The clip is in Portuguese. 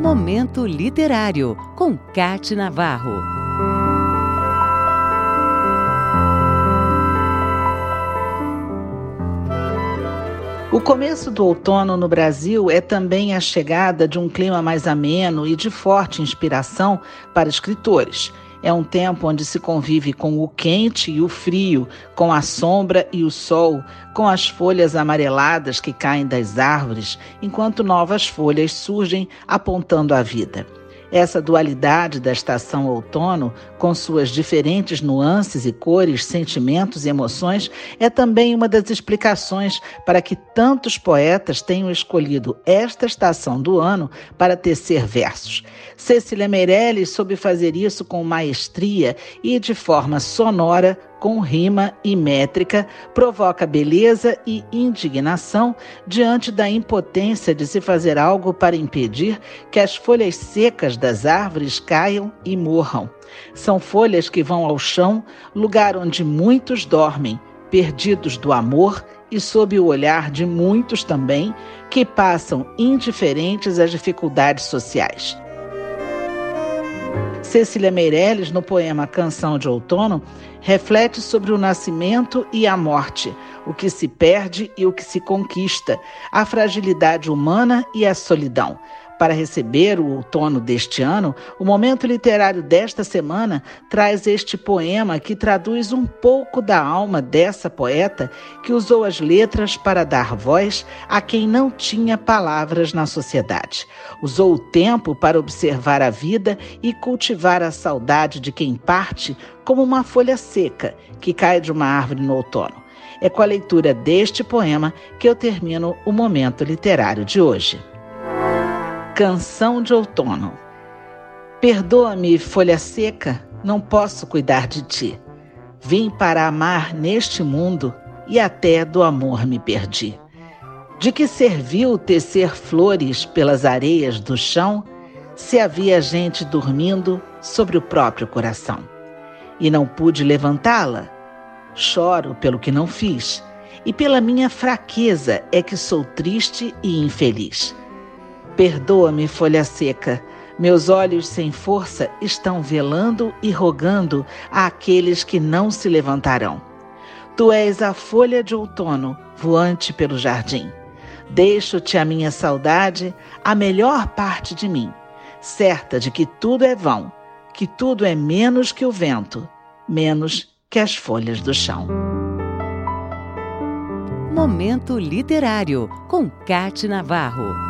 Momento Literário, com Cate Navarro. O começo do outono no Brasil é também a chegada de um clima mais ameno e de forte inspiração para escritores. É um tempo onde se convive com o quente e o frio, com a sombra e o sol, com as folhas amareladas que caem das árvores, enquanto novas folhas surgem apontando a vida. Essa dualidade da estação outono, com suas diferentes nuances e cores, sentimentos e emoções, é também uma das explicações para que tantos poetas tenham escolhido esta estação do ano para tecer versos. Cecília Meirelles soube fazer isso com maestria e de forma sonora com rima e métrica, provoca beleza e indignação diante da impotência de se fazer algo para impedir que as folhas secas das árvores caiam e morram. São folhas que vão ao chão, lugar onde muitos dormem, perdidos do amor e sob o olhar de muitos também que passam indiferentes às dificuldades sociais. Cecília Meirelles, no poema Canção de Outono, reflete sobre o nascimento e a morte, o que se perde e o que se conquista, a fragilidade humana e a solidão. Para receber o outono deste ano, o momento literário desta semana traz este poema que traduz um pouco da alma dessa poeta que usou as letras para dar voz a quem não tinha palavras na sociedade. Usou o tempo para observar a vida e cultivar a saudade de quem parte como uma folha seca que cai de uma árvore no outono. É com a leitura deste poema que eu termino o momento literário de hoje. Canção de Outono. Perdoa-me, folha seca, não posso cuidar de ti. Vim para amar neste mundo e até do amor me perdi. De que serviu tecer flores pelas areias do chão se havia gente dormindo sobre o próprio coração? E não pude levantá-la? Choro pelo que não fiz, e pela minha fraqueza é que sou triste e infeliz. Perdoa-me, folha seca. Meus olhos sem força estão velando e rogando àqueles que não se levantarão. Tu és a folha de outono, voante pelo jardim. Deixo-te a minha saudade, a melhor parte de mim, certa de que tudo é vão, que tudo é menos que o vento, menos que as folhas do chão. Momento Literário, com Cate Navarro.